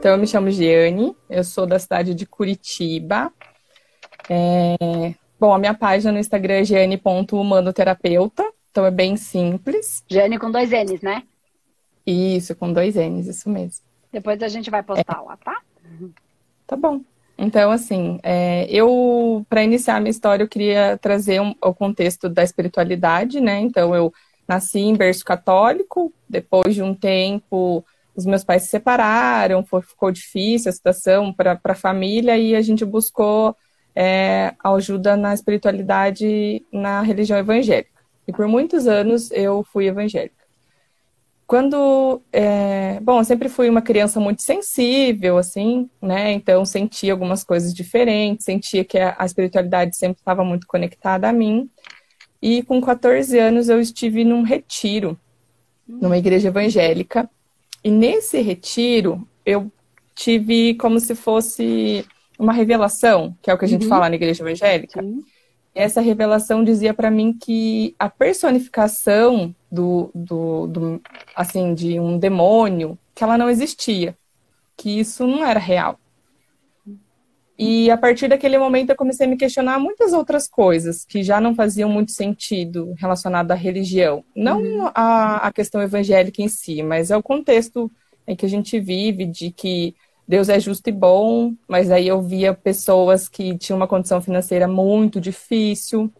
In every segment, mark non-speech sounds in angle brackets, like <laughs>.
Então, eu me chamo Giane, eu sou da cidade de Curitiba. É... Bom, a minha página no Instagram é giane.humanoterapeuta, então é bem simples. Giane com dois N's, né? Isso, com dois N's, isso mesmo. Depois a gente vai postar é. lá, tá? Tá bom. Então, assim, é, eu, para iniciar a minha história, eu queria trazer um, o contexto da espiritualidade, né? Então, eu nasci em berço católico, depois de um tempo, os meus pais se separaram, foi, ficou difícil a situação para a família e a gente buscou é, ajuda na espiritualidade na religião evangélica. E por muitos anos eu fui evangélica. Quando, é, bom, eu sempre fui uma criança muito sensível, assim, né? Então sentia algumas coisas diferentes, sentia que a, a espiritualidade sempre estava muito conectada a mim. E com 14 anos eu estive num retiro, numa igreja evangélica. E nesse retiro eu tive como se fosse uma revelação, que é o que a gente uhum. fala na igreja evangélica. Sim. Essa revelação dizia para mim que a personificação do, do, do, assim, de um demônio, que ela não existia, que isso não era real. E a partir daquele momento eu comecei a me questionar muitas outras coisas que já não faziam muito sentido relacionado à religião. Não uhum. a, a questão evangélica em si, mas é o contexto em que a gente vive, de que Deus é justo e bom, mas aí eu via pessoas que tinham uma condição financeira muito difícil,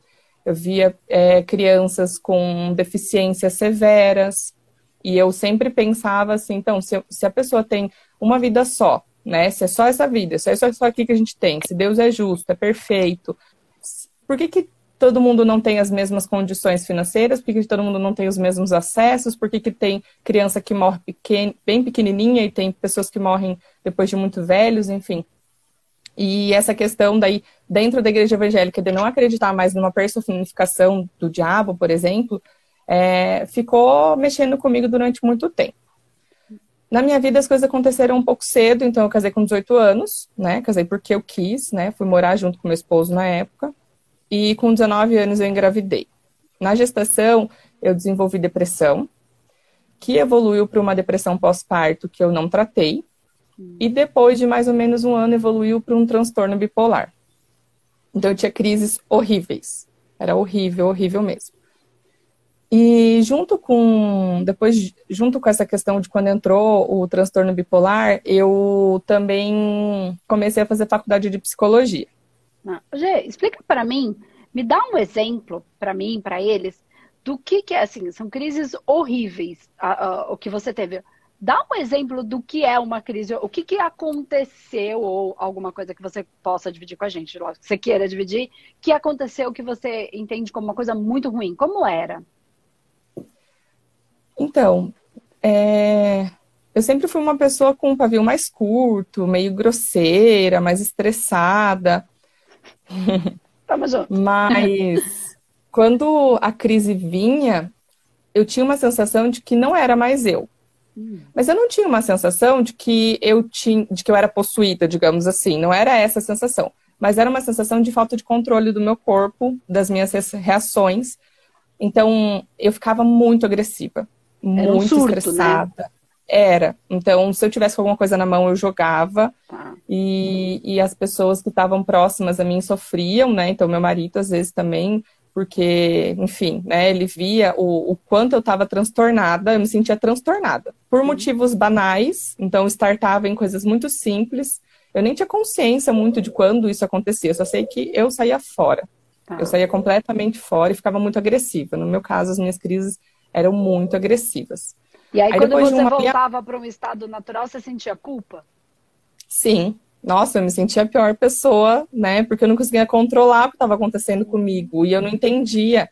eu via é, crianças com deficiências severas, e eu sempre pensava assim, então, se, se, a pessoa tem uma vida só, né, se é só essa vida, se é só isso aqui que a gente tem, se Deus é justo, é perfeito, por que, que todo mundo não tem as mesmas condições financeiras? Por que, que todo mundo não tem os mesmos acessos? Por que, que tem criança que morre pequen, bem pequenininha e tem pessoas que morrem depois de muito velhos, enfim? E essa questão daí, dentro da igreja evangélica, de não acreditar mais numa personificação do diabo, por exemplo, é, ficou mexendo comigo durante muito tempo. Na minha vida as coisas aconteceram um pouco cedo, então eu casei com 18 anos, né? Casei porque eu quis, né? Fui morar junto com meu esposo na época. E com 19 anos eu engravidei. Na gestação eu desenvolvi depressão, que evoluiu para uma depressão pós-parto que eu não tratei, e depois de mais ou menos um ano evoluiu para um transtorno bipolar. Então eu tinha crises horríveis. Era horrível, horrível mesmo. E junto com depois junto com essa questão de quando entrou o transtorno bipolar, eu também comecei a fazer faculdade de psicologia. Ah, Gê, explica para mim, me dá um exemplo para mim, para eles, do que que é assim, são crises horríveis, o que você teve. Dá um exemplo do que é uma crise, o que, que aconteceu, ou alguma coisa que você possa dividir com a gente, que você queira dividir, que aconteceu que você entende como uma coisa muito ruim. Como era? Então, é... eu sempre fui uma pessoa com um pavio mais curto, meio grosseira, mais estressada. <laughs> Tamo junto. Mas quando a crise vinha, eu tinha uma sensação de que não era mais eu. Mas eu não tinha uma sensação de que eu tinha, de que eu era possuída, digamos assim. Não era essa a sensação. Mas era uma sensação de falta de controle do meu corpo, das minhas reações. Então, eu ficava muito agressiva. Muito um surto, né? estressada. Né? Era. Então, se eu tivesse alguma coisa na mão, eu jogava. Tá. E, e as pessoas que estavam próximas a mim sofriam, né? Então, meu marido, às vezes, também porque, enfim, né, ele via o, o quanto eu estava transtornada, eu me sentia transtornada, por motivos banais, então startava em coisas muito simples, eu nem tinha consciência muito de quando isso acontecia, eu só sei que eu saía fora, ah. eu saía completamente fora e ficava muito agressiva, no meu caso as minhas crises eram muito agressivas. E aí, aí quando você uma... voltava para um estado natural, você sentia culpa? Sim, nossa, eu me sentia a pior pessoa, né? Porque eu não conseguia controlar o que estava acontecendo comigo e eu não entendia.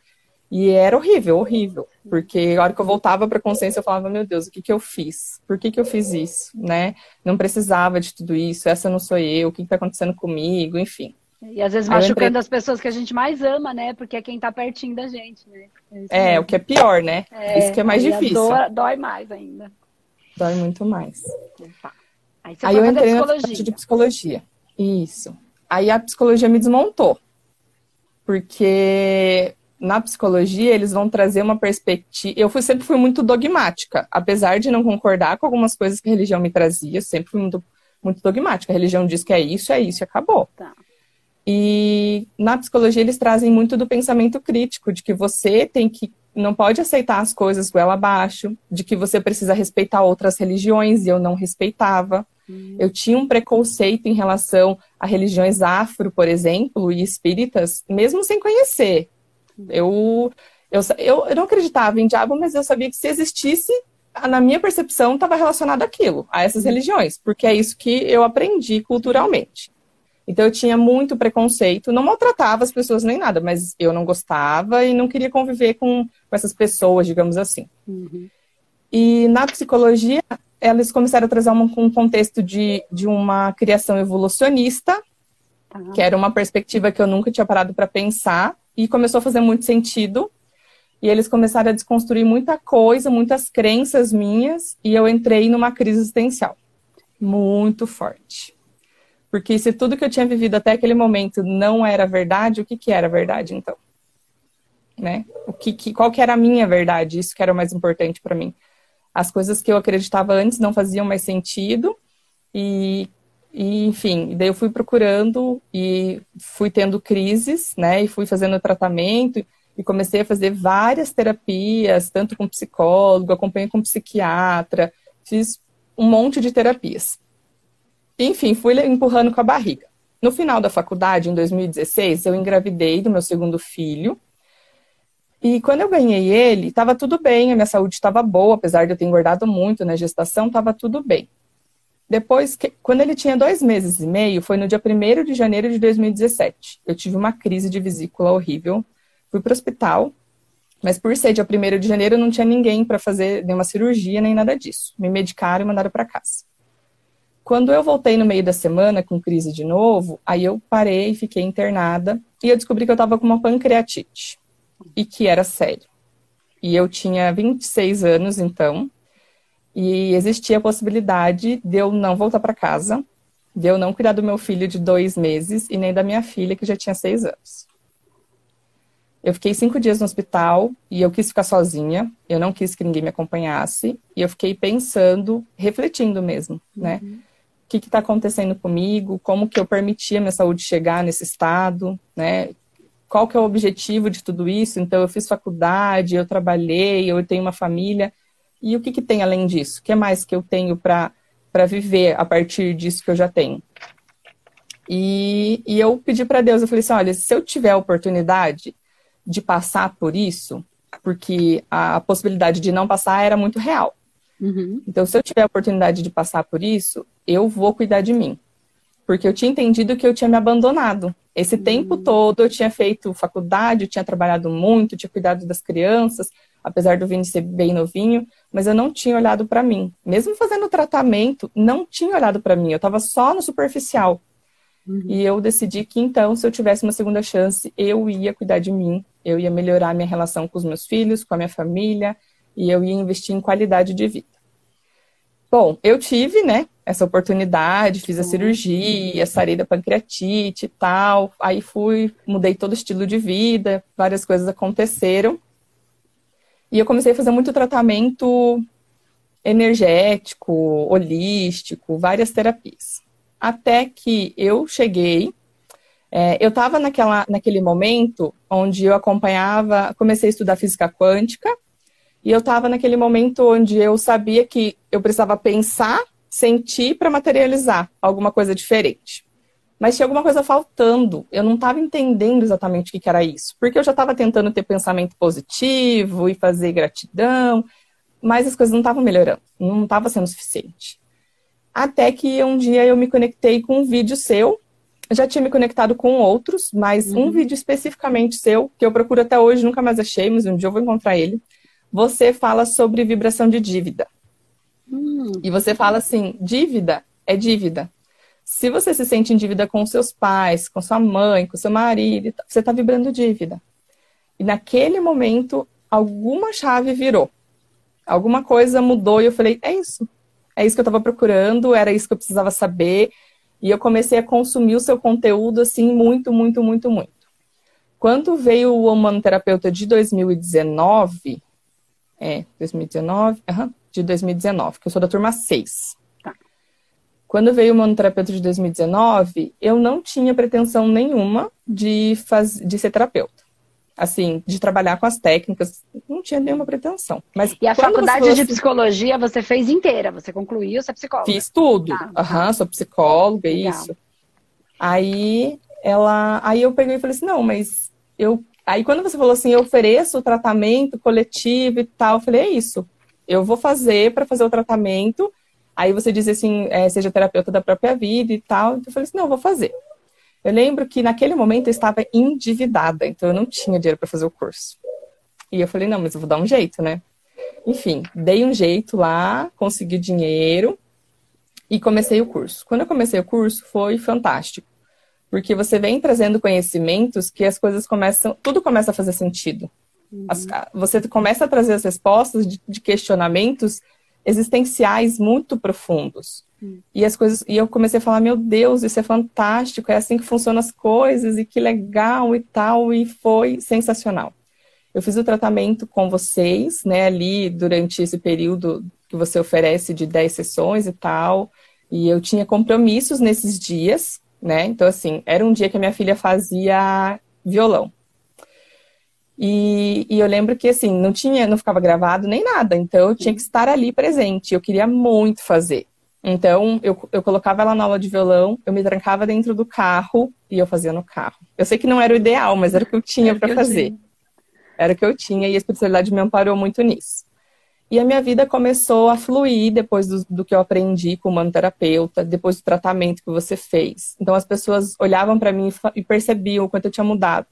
E era horrível, horrível. Porque a hora que eu voltava para a consciência, eu falava, meu Deus, o que, que eu fiz? Por que, que eu fiz isso? Né? Não precisava de tudo isso, essa não sou eu, o que está acontecendo comigo, enfim. E às vezes machucando entrei... as pessoas que a gente mais ama, né? Porque é quem está pertinho da gente, né? É, é o que é pior, né? É, isso que é mais difícil. Dói, dói mais ainda. Dói muito mais. Tá. Aí, Aí eu entrei na faculdade de psicologia. Isso. Aí a psicologia me desmontou. Porque na psicologia eles vão trazer uma perspectiva. Eu fui, sempre fui muito dogmática, apesar de não concordar com algumas coisas que a religião me trazia, sempre fui muito muito dogmática. A religião diz que é isso, é isso e acabou. Tá. E na psicologia eles trazem muito do pensamento crítico, de que você tem que não pode aceitar as coisas goela abaixo, de que você precisa respeitar outras religiões e eu não respeitava. Hum. Eu tinha um preconceito em relação a religiões afro, por exemplo, e espíritas, mesmo sem conhecer. Eu, eu, eu, eu não acreditava em diabo, mas eu sabia que se existisse, na minha percepção, estava relacionado àquilo, a essas hum. religiões, porque é isso que eu aprendi culturalmente. Então eu tinha muito preconceito, não maltratava as pessoas nem nada, mas eu não gostava e não queria conviver com, com essas pessoas, digamos assim. Uhum. E na psicologia, elas começaram a trazer um, um contexto de, de uma criação evolucionista, tá. que era uma perspectiva que eu nunca tinha parado para pensar, e começou a fazer muito sentido. E eles começaram a desconstruir muita coisa, muitas crenças minhas, e eu entrei numa crise existencial muito forte. Porque se tudo que eu tinha vivido até aquele momento não era verdade, o que, que era verdade então? Né? O que, que, qual que era a minha verdade? Isso que era o mais importante para mim. As coisas que eu acreditava antes não faziam mais sentido e, e, enfim, daí eu fui procurando e fui tendo crises, né? E fui fazendo tratamento e comecei a fazer várias terapias, tanto com psicólogo, acompanhei com psiquiatra, fiz um monte de terapias. Enfim, fui empurrando com a barriga. No final da faculdade, em 2016, eu engravidei do meu segundo filho. E quando eu ganhei ele, estava tudo bem, a minha saúde estava boa, apesar de eu ter engordado muito na gestação, estava tudo bem. Depois, que, quando ele tinha dois meses e meio, foi no dia 1 de janeiro de 2017. Eu tive uma crise de vesícula horrível, fui para o hospital, mas por ser dia 1 de janeiro, não tinha ninguém para fazer nenhuma cirurgia nem nada disso. Me medicaram e mandaram para casa. Quando eu voltei no meio da semana com crise de novo, aí eu parei, fiquei internada e eu descobri que eu estava com uma pancreatite e que era sério. E eu tinha 26 anos então, e existia a possibilidade de eu não voltar para casa, de eu não cuidar do meu filho de dois meses e nem da minha filha que já tinha seis anos. Eu fiquei cinco dias no hospital e eu quis ficar sozinha. Eu não quis que ninguém me acompanhasse e eu fiquei pensando, refletindo mesmo, né? Uhum o que está acontecendo comigo, como que eu permiti a minha saúde chegar nesse estado, né? Qual que é o objetivo de tudo isso? Então, eu fiz faculdade, eu trabalhei, eu tenho uma família, e o que, que tem além disso? O que mais que eu tenho para viver a partir disso que eu já tenho? E, e eu pedi para Deus, eu falei assim, olha, se eu tiver a oportunidade de passar por isso, porque a possibilidade de não passar era muito real. Uhum. Então, se eu tiver a oportunidade de passar por isso, eu vou cuidar de mim. Porque eu tinha entendido que eu tinha me abandonado. Esse uhum. tempo todo eu tinha feito faculdade, eu tinha trabalhado muito, tinha cuidado das crianças, apesar do Vini ser bem novinho, mas eu não tinha olhado para mim. Mesmo fazendo tratamento, não tinha olhado para mim, eu estava só no superficial. Uhum. E eu decidi que então, se eu tivesse uma segunda chance, eu ia cuidar de mim, eu ia melhorar minha relação com os meus filhos, com a minha família, e eu ia investir em qualidade de vida. Bom, eu tive, né, essa oportunidade, fiz a cirurgia, sarei da pancreatite e tal, aí fui, mudei todo o estilo de vida, várias coisas aconteceram. E eu comecei a fazer muito tratamento energético, holístico, várias terapias. Até que eu cheguei, é, eu estava naquele momento onde eu acompanhava, comecei a estudar física quântica, e eu estava naquele momento onde eu sabia que eu precisava pensar, sentir para materializar alguma coisa diferente. Mas tinha alguma coisa faltando. Eu não estava entendendo exatamente o que, era isso. Porque eu já estava tentando ter pensamento positivo e fazer gratidão, mas as coisas não estavam melhorando. Não estava sendo suficiente. Até que um dia eu me conectei com um vídeo seu. Eu já tinha me conectado com outros, mas uhum. um vídeo especificamente seu, que eu procuro até hoje, nunca mais achei, mas um dia eu vou encontrar ele você fala sobre vibração de dívida. Hum. E você fala assim: dívida é dívida. Se você se sente em dívida com seus pais, com sua mãe, com seu marido, você está vibrando dívida. E naquele momento, alguma chave virou. Alguma coisa mudou e eu falei: é isso. É isso que eu estava procurando, era isso que eu precisava saber. E eu comecei a consumir o seu conteúdo assim, muito, muito, muito, muito. Quando veio o Humanoterapeuta de 2019, é, 2019, uhum, de 2019, que eu sou da turma 6. Tá. Quando veio o monoterapeuta de 2019, eu não tinha pretensão nenhuma de, faz... de ser terapeuta. Assim, de trabalhar com as técnicas, não tinha nenhuma pretensão. Mas e a faculdade de psicologia você fez inteira? Você concluiu, você é psicóloga? Fiz tudo. Aham, tá, uhum, sou psicóloga, Legal. isso. Aí ela, aí eu peguei e falei assim, não, mas eu, aí quando você falou assim, eu ofereço o tratamento coletivo e tal, eu falei, é isso. Eu vou fazer para fazer o tratamento. Aí você diz assim, é, seja terapeuta da própria vida e tal. Então eu falei assim, não, eu vou fazer. Eu lembro que naquele momento eu estava endividada, então eu não tinha dinheiro para fazer o curso. E eu falei, não, mas eu vou dar um jeito, né? Enfim, dei um jeito lá, consegui dinheiro e comecei o curso. Quando eu comecei o curso, foi fantástico porque você vem trazendo conhecimentos que as coisas começam, tudo começa a fazer sentido. As, você começa a trazer as respostas de, de questionamentos existenciais muito profundos. Uhum. E as coisas, e eu comecei a falar, meu Deus, isso é fantástico, é assim que funcionam as coisas e que legal e tal, e foi sensacional. Eu fiz o tratamento com vocês, né, ali durante esse período que você oferece de 10 sessões e tal, e eu tinha compromissos nesses dias, né? Então, assim, era um dia que a minha filha fazia violão. E, e, eu lembro que, assim, não tinha, não ficava gravado nem nada, então eu tinha que estar ali presente, eu queria muito fazer. Então, eu, eu colocava ela na aula de violão, eu me trancava dentro do carro e eu fazia no carro. Eu sei que não era o ideal, mas era o que eu tinha para fazer. Era o que eu tinha e a espiritualidade me amparou muito nisso. E a minha vida começou a fluir depois do, do que eu aprendi com o manoterapeuta, depois do tratamento que você fez. Então as pessoas olhavam para mim e percebiam o quanto eu tinha mudado,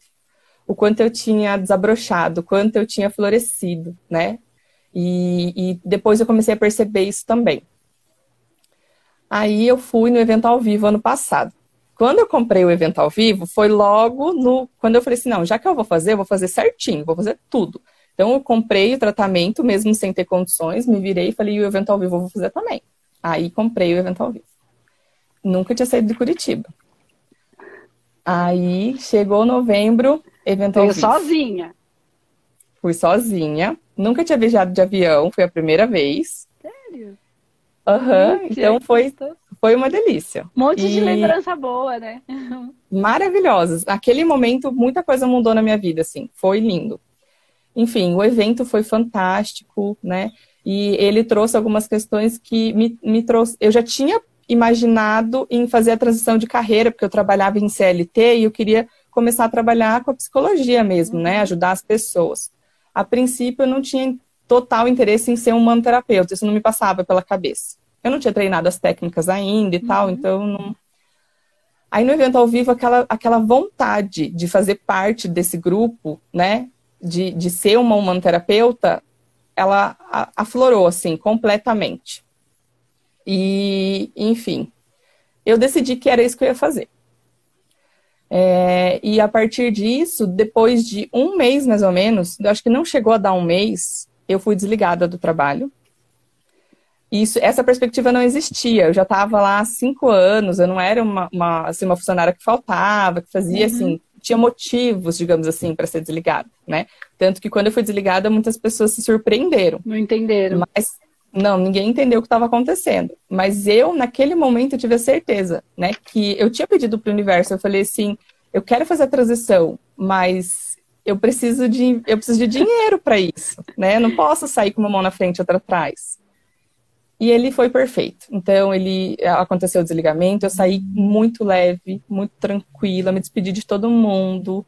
o quanto eu tinha desabrochado, o quanto eu tinha florescido, né? E, e depois eu comecei a perceber isso também. Aí eu fui no evento ao vivo ano passado. Quando eu comprei o evento ao vivo, foi logo no. Quando eu falei assim: não, já que eu vou fazer, eu vou fazer certinho, vou fazer tudo. Então, eu comprei o tratamento, mesmo sem ter condições, me virei e falei, o evento ao vivo eu vou fazer também. Aí, comprei o evento ao vivo. Nunca tinha saído de Curitiba. Aí, chegou novembro, ao vivo. sozinha? Fui sozinha. Nunca tinha viajado de avião, foi a primeira vez. Sério? Aham, uhum, então foi, foi uma delícia. Um monte e... de lembrança boa, né? <laughs> Maravilhosas. Naquele momento, muita coisa mudou na minha vida, assim. Foi lindo. Enfim, o evento foi fantástico, né? E ele trouxe algumas questões que me, me trouxe. Eu já tinha imaginado em fazer a transição de carreira, porque eu trabalhava em CLT e eu queria começar a trabalhar com a psicologia mesmo, né? Ajudar as pessoas. A princípio, eu não tinha total interesse em ser um manoterapeuta, isso não me passava pela cabeça. Eu não tinha treinado as técnicas ainda e uhum. tal, então não. Aí no evento ao vivo, aquela, aquela vontade de fazer parte desse grupo, né? de, de ser uma humanoterapeuta, ela aflorou, assim, completamente. E, enfim, eu decidi que era isso que eu ia fazer. É, e a partir disso, depois de um mês mais ou menos, eu acho que não chegou a dar um mês, eu fui desligada do trabalho. Isso, essa perspectiva não existia. Eu já estava lá há cinco anos, eu não era uma, uma, assim, uma funcionária que faltava, que fazia uhum. assim, tinha motivos, digamos assim, para ser desligada, né? Tanto que quando eu fui desligada, muitas pessoas se surpreenderam. Não entenderam. Mas não, ninguém entendeu o que estava acontecendo. Mas eu, naquele momento, tive a certeza, né, que eu tinha pedido para o universo, eu falei assim, eu quero fazer a transição, mas eu preciso de, eu preciso de dinheiro para isso, né? Eu não posso sair com uma mão na frente e outra atrás. E ele foi perfeito. Então, ele aconteceu o desligamento, eu saí muito leve, muito tranquila, me despedi de todo mundo.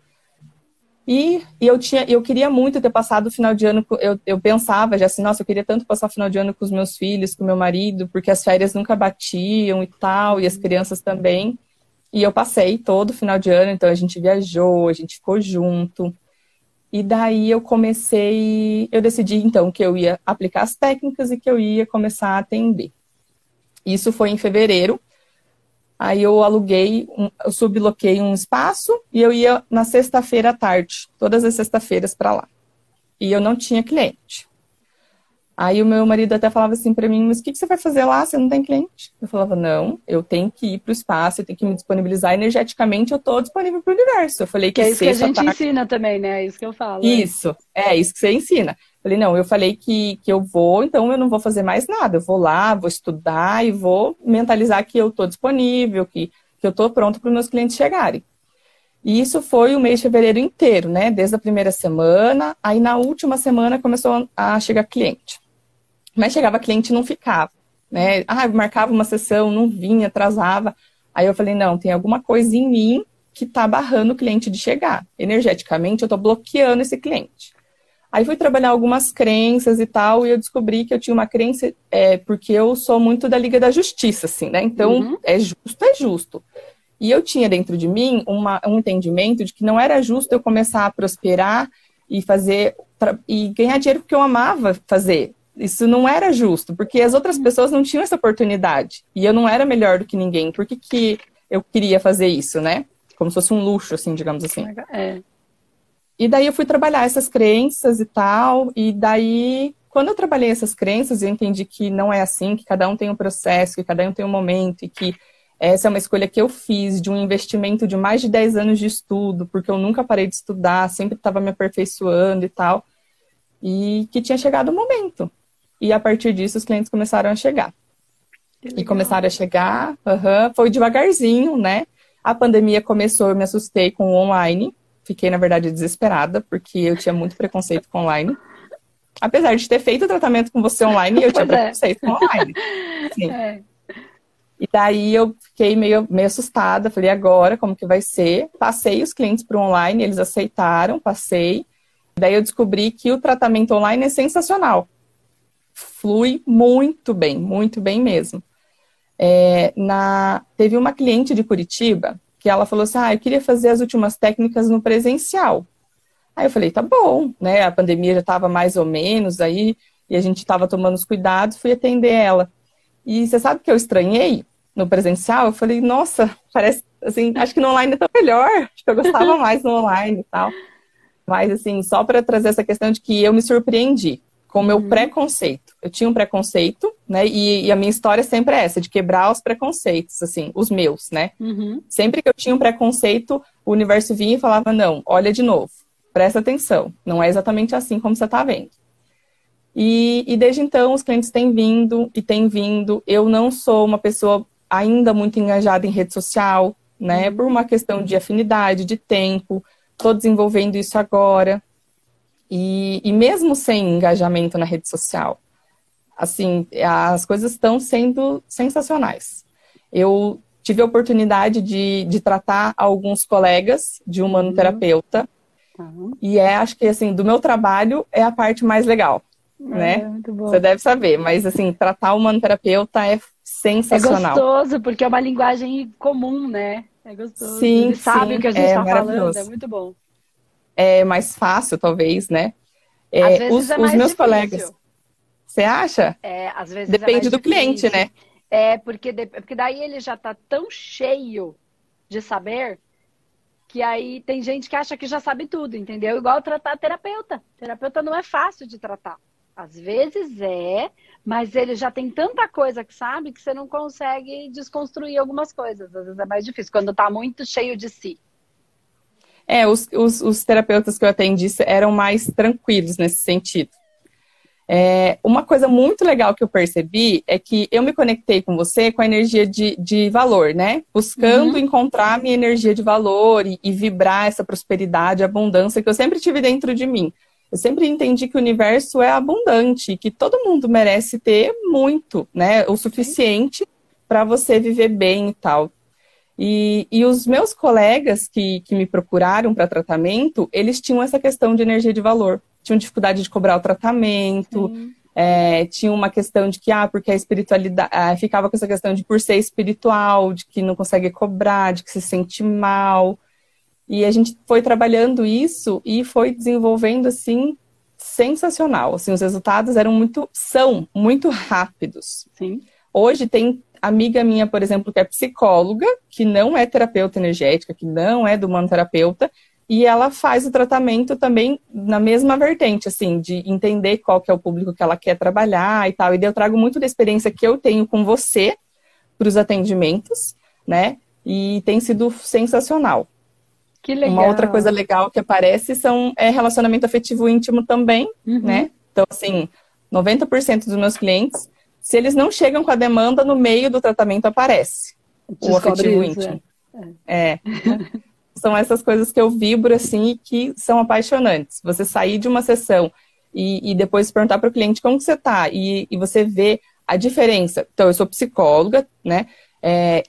E, e eu tinha, eu queria muito ter passado o final de ano, eu, eu pensava já assim, nossa, eu queria tanto passar o final de ano com os meus filhos, com meu marido, porque as férias nunca batiam e tal, e as crianças também. E eu passei todo o final de ano, então a gente viajou, a gente ficou junto. E daí eu comecei, eu decidi então que eu ia aplicar as técnicas e que eu ia começar a atender. Isso foi em fevereiro. Aí eu aluguei, um, eu subloquei um espaço e eu ia na sexta-feira à tarde, todas as sextas-feiras para lá. E eu não tinha cliente. Aí o meu marido até falava assim para mim, mas o que, que, você vai fazer lá? Você não tem cliente? Eu falava, não, eu tenho que ir para o espaço, eu tenho que me disponibilizar energeticamente, eu estou disponível para o universo. Eu falei que, que é isso que a gente tarde... ensina também, né? É isso que eu falo. Isso, é. é isso que você ensina. Eu Falei, não, eu falei que, que eu vou, então eu não vou fazer mais nada. Eu vou lá, vou estudar e vou mentalizar que eu estou disponível, que, que eu estou pronto para os meus clientes chegarem. E isso foi o mês de fevereiro inteiro, né? Desde a primeira semana, aí na última semana começou a chegar cliente. Mas chegava cliente e não ficava, né? Ah, marcava uma sessão, não vinha, atrasava. Aí eu falei, não, tem alguma coisa em mim que está barrando o cliente de chegar. Energeticamente, eu estou bloqueando esse cliente. Aí fui trabalhar algumas crenças e tal, e eu descobri que eu tinha uma crença, é, porque eu sou muito da Liga da Justiça, assim, né? Então, uhum. é justo, é justo. E eu tinha dentro de mim uma, um entendimento de que não era justo eu começar a prosperar e fazer e ganhar dinheiro porque eu amava fazer. Isso não era justo, porque as outras pessoas não tinham essa oportunidade. E eu não era melhor do que ninguém. Por que, que eu queria fazer isso, né? Como se fosse um luxo, assim, digamos assim. É. E daí eu fui trabalhar essas crenças e tal. E daí, quando eu trabalhei essas crenças, eu entendi que não é assim, que cada um tem um processo, que cada um tem um momento e que essa é uma escolha que eu fiz de um investimento de mais de 10 anos de estudo, porque eu nunca parei de estudar, sempre estava me aperfeiçoando e tal. E que tinha chegado o momento. E a partir disso, os clientes começaram a chegar. E começaram a chegar, uhum, foi devagarzinho, né? A pandemia começou, eu me assustei com o online. Fiquei, na verdade, desesperada, porque eu tinha muito preconceito com online. Apesar de ter feito o tratamento com você online, eu tinha pois é. preconceito é. com online. <laughs> Sim. É. E daí eu fiquei meio, meio assustada, falei, agora, como que vai ser? Passei os clientes para o online, eles aceitaram, passei. Daí eu descobri que o tratamento online é sensacional. Flui muito bem, muito bem mesmo. É, na, teve uma cliente de Curitiba que ela falou assim: Ah, eu queria fazer as últimas técnicas no presencial. Aí eu falei: Tá bom, né? A pandemia já estava mais ou menos aí e a gente estava tomando os cuidados, fui atender ela. E você sabe que eu estranhei no presencial? Eu falei, nossa, <laughs> parece assim, acho que no online tá melhor. Acho que eu gostava <laughs> mais no online e tal. Mas assim, só para trazer essa questão de que eu me surpreendi com o meu uhum. preconceito. Eu tinha um preconceito, né? E, e, a minha história sempre é essa, de quebrar os preconceitos, assim, os meus, né? Uhum. Sempre que eu tinha um preconceito, o universo vinha e falava, não, olha de novo, presta atenção, não é exatamente assim como você está vendo. E, e desde então os clientes têm vindo e têm vindo. Eu não sou uma pessoa ainda muito engajada em rede social, né? Uhum. Por uma questão de afinidade, de tempo. Estou desenvolvendo isso agora. E, e mesmo sem engajamento na rede social, assim, as coisas estão sendo sensacionais. Eu tive a oportunidade de, de tratar alguns colegas de humanoterapeuta. Uhum. E é, acho que, assim, do meu trabalho é a parte mais legal né? É, Você deve saber, mas assim, tratar o manoterapeuta é sensacional. É gostoso, porque é uma linguagem comum, né? É gostoso. Sim, Ele sabe sim, o que a gente está é falando, é muito bom. É mais fácil, talvez, né? É, os, é os, meus difícil. colegas. Você acha? É, às vezes é Depende do cliente, né? É, porque, porque daí ele já está tão cheio de saber que aí tem gente que acha que já sabe tudo, entendeu? Igual tratar terapeuta. Terapeuta não é fácil de tratar. Às vezes é, mas ele já tem tanta coisa que sabe que você não consegue desconstruir algumas coisas. Às vezes é mais difícil, quando está muito cheio de si. É, os, os, os, terapeutas que eu atendi eram mais tranquilos nesse sentido. É, uma coisa muito legal que eu percebi é que eu me conectei com você com a energia de, de valor, né? Buscando uhum. encontrar minha energia de valor e, e vibrar essa prosperidade, abundância que eu sempre tive dentro de mim. Eu sempre entendi que o universo é abundante, que todo mundo merece ter muito, né? O suficiente para você viver bem e tal. E, e os meus colegas que, que me procuraram para tratamento, eles tinham essa questão de energia de valor. Tinham dificuldade de cobrar o tratamento, é, tinha uma questão de que, ah, porque a espiritualidade. Ah, ficava com essa questão de por ser espiritual, de que não consegue cobrar, de que se sente mal. E a gente foi trabalhando isso e foi desenvolvendo assim sensacional. Assim, os resultados eram muito são muito rápidos. Sim. Hoje tem amiga minha, por exemplo, que é psicóloga, que não é terapeuta energética, que não é do manoterapeuta, e ela faz o tratamento também na mesma vertente, assim, de entender qual que é o público que ela quer trabalhar e tal. E eu trago muito da experiência que eu tenho com você para os atendimentos, né? E tem sido sensacional. Que legal. Uma outra coisa legal que aparece são é relacionamento afetivo íntimo também, uhum. né? Então, assim, 90% dos meus clientes, se eles não chegam com a demanda, no meio do tratamento aparece Descobre o afetivo isso, íntimo. É. é. <laughs> São essas coisas que eu vibro, assim, e que são apaixonantes. Você sair de uma sessão e, e depois perguntar para o cliente como que você está e, e, você vê a diferença. Então, eu sou psicóloga, né? É,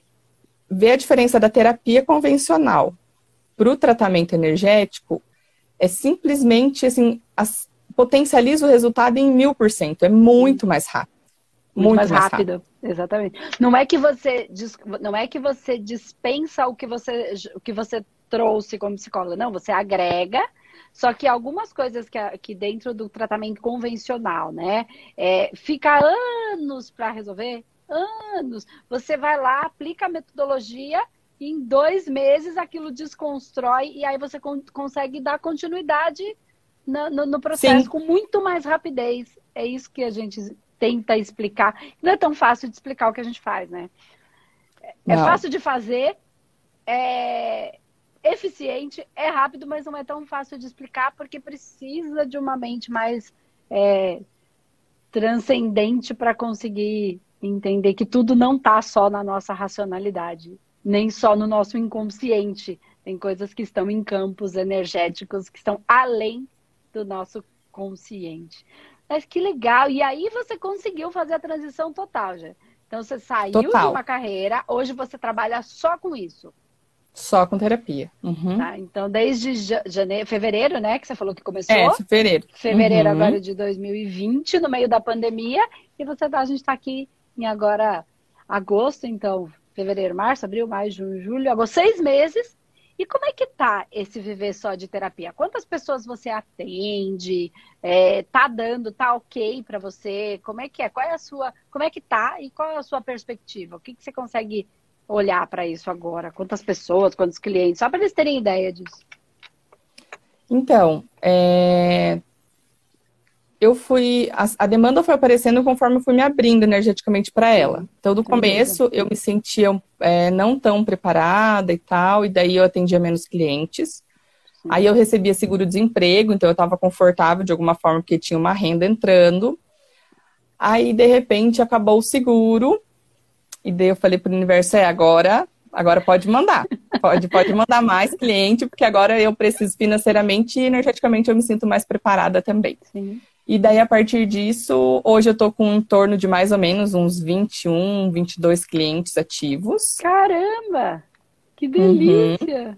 ver a diferença da terapia convencional para o tratamento energético é simplesmente assim, as, potencializa o resultado em mil por cento. É muito mais rápido. Muito, muito mais, mais rápido. rápido. Exatamente. Não é que você não é que você dispensa o que você o que você trouxe como psicóloga, não, você agrega. Só que algumas coisas que, que dentro do tratamento convencional, né, é, fica anos para resolver, anos. Você vai lá, aplica a metodologia, e em dois meses aquilo desconstrói e aí você con consegue dar continuidade no, no, no processo Sim. com muito mais rapidez. É isso que a gente tenta explicar. Não é tão fácil de explicar o que a gente faz, né? É não. fácil de fazer, é eficiente, é rápido, mas não é tão fácil de explicar porque precisa de uma mente mais é, transcendente para conseguir entender que tudo não está só na nossa racionalidade, nem só no nosso inconsciente. Tem coisas que estão em campos energéticos que estão além do nosso consciente. Mas que legal! E aí você conseguiu fazer a transição total, já. Então você saiu total. de uma carreira, hoje você trabalha só com isso. Só com terapia. Uhum. Tá, então, desde janeiro, fevereiro, né? Que você falou que começou. É, fevereiro. Fevereiro uhum. agora de 2020, no meio da pandemia. E você tá, a gente está aqui em agora agosto, então, fevereiro, março, abril, maio, junho, julho, agosto, seis meses. E como é que tá esse viver só de terapia? Quantas pessoas você atende? É, tá dando, tá ok para você? Como é que é? Qual é a sua, como é que tá e qual é a sua perspectiva? O que, que você consegue olhar para isso agora? Quantas pessoas, quantos clientes? Só para eles terem ideia disso. Então, é, eu fui. A, a, demanda foi aparecendo conforme eu fui me abrindo energeticamente para ela. Então, do começo, eu me sentia é, não tão preparada e tal, e daí eu atendia menos clientes. Sim. Aí eu recebia seguro-desemprego, então eu estava confortável de alguma forma, porque tinha uma renda entrando. Aí, de repente, acabou o seguro, e daí eu falei para o universo: é, agora agora pode mandar. Pode, pode mandar mais cliente, porque agora eu preciso financeiramente e energeticamente eu me sinto mais preparada também. Sim. E daí, a partir disso, hoje eu tô com em torno de mais ou menos uns 21, 22 clientes ativos. Caramba! Que delícia! Uhum.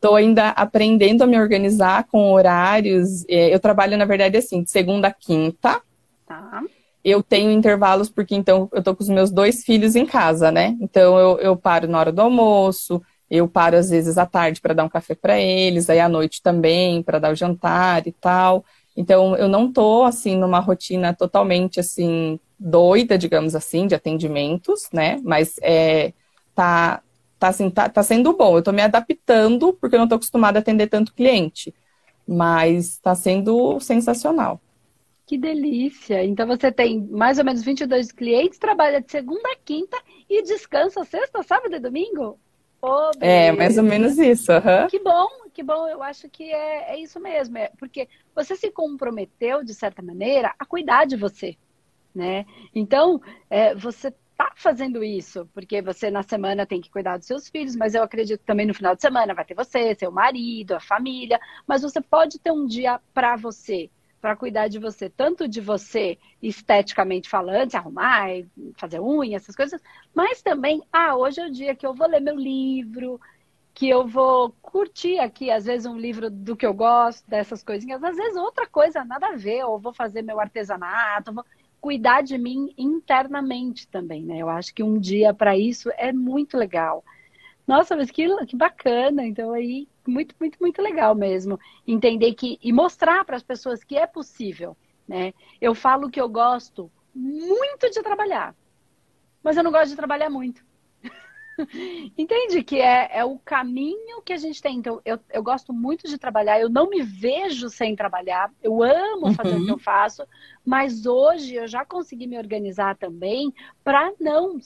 Tô ainda aprendendo a me organizar com horários. É, eu trabalho, na verdade, assim, de segunda a quinta. Tá. Eu tenho intervalos, porque então eu tô com os meus dois filhos em casa, né? Então eu, eu paro na hora do almoço, eu paro às vezes à tarde para dar um café para eles, aí à noite também para dar o jantar e tal. Então, eu não tô, assim, numa rotina totalmente, assim, doida, digamos assim, de atendimentos, né? Mas é, tá, tá, assim, tá, tá sendo bom. Eu tô me adaptando, porque eu não tô acostumada a atender tanto cliente. Mas tá sendo sensacional. Que delícia! Então você tem mais ou menos 22 clientes, trabalha de segunda a quinta e descansa sexta, sábado e domingo? Oh, é, mais ou menos isso. Uhum. Que bom, que bom. Eu acho que é, é isso mesmo. É, porque você se comprometeu, de certa maneira, a cuidar de você. Né? Então, é, você está fazendo isso, porque você na semana tem que cuidar dos seus filhos, mas eu acredito também no final de semana vai ter você, seu marido, a família, mas você pode ter um dia para você, para cuidar de você, tanto de você esteticamente falando, se arrumar, fazer unha, essas coisas, mas também, ah, hoje é o dia que eu vou ler meu livro, que eu vou curtir aqui, às vezes, um livro do que eu gosto, dessas coisinhas, às vezes outra coisa, nada a ver, ou vou fazer meu artesanato, vou cuidar de mim internamente também, né? Eu acho que um dia para isso é muito legal. Nossa, mas que, que bacana. Então, aí, muito, muito, muito legal mesmo. Entender que e mostrar para as pessoas que é possível. Né? Eu falo que eu gosto muito de trabalhar, mas eu não gosto de trabalhar muito. <laughs> Entende que é, é o caminho que a gente tem. Então, eu, eu gosto muito de trabalhar, eu não me vejo sem trabalhar, eu amo fazer uhum. o que eu faço, mas hoje eu já consegui me organizar também para não,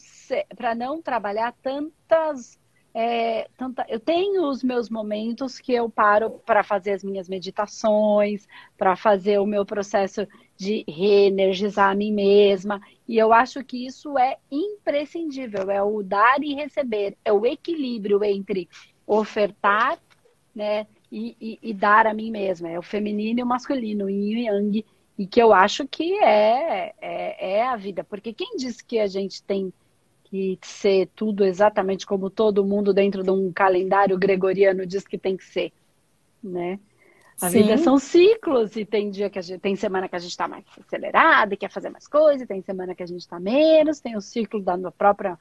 para não trabalhar tantas é, tanta, eu tenho os meus momentos que eu paro para fazer as minhas meditações, para fazer o meu processo de reenergizar a mim mesma. E eu acho que isso é imprescindível, é o dar e receber, é o equilíbrio entre ofertar né, e, e, e dar a mim mesma, é o feminino e o masculino, o yin e yang, e que eu acho que é, é, é a vida. Porque quem disse que a gente tem que ser tudo exatamente como todo mundo dentro de um calendário gregoriano diz que tem que ser, né? A Sim. vida são ciclos e tem dia que a gente, tem semana que a gente está mais acelerada e quer fazer mais coisas, tem semana que a gente está menos, tem o ciclo da própria